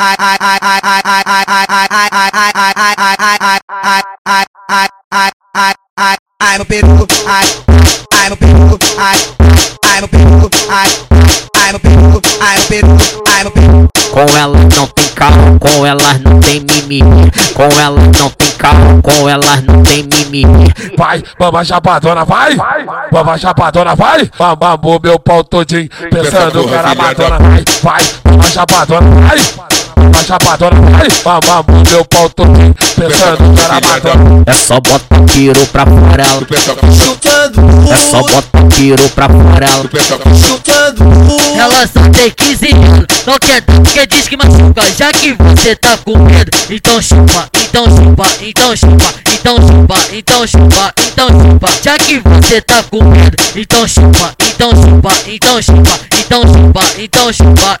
Ai meu peru, ai, ai meu peru, ai, ai meu peru, ai, ai meu peru, ai meu peru, ai. Com ela não tem carro, com ela não tem mimimi. Com ela não tem carro, com ela não tem mimimi. Vai, bamba chapadona, vai, bamba chapadona, vai. Mamou meu pau todinho, pensando que era madona, vai, vai, bamba chapadona, vai. Chapadona, vai! Mamamou meu pau todinho, pensando era madonna. É só botar tiro pra fora. Chutando, É só botar tiro pra fora ela. chutando. Ela só tem 15 anos, não quer dar porque diz que machuca Já que você tá com medo, então chupa, então chupa, então chupa Então chupa, então chupa, então chupa Já que você tá com medo, então chupa, então chupa, então chupa Então chupa, então chupa,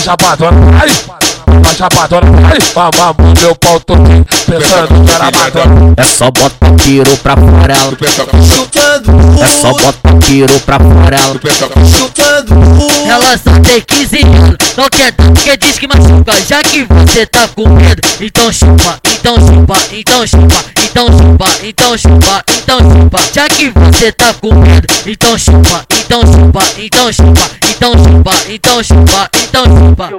chapadona, vai! Mamãe chapadona, vai! Mamamou meu pau todinho, pensando que era madonna. É só botar tiro pra fora ela. Chutando, É só botar tiro pra fora ela. chutando. Ela só tem 15 anos, não quer dar porque diz que machuca Já que você tá com medo, então chupa, então chupa, então chupa Então chupa, então chupa, então chupa Já que você tá com medo, então chupa, então chupa, então chupa 动手吧你动手吧你动手吧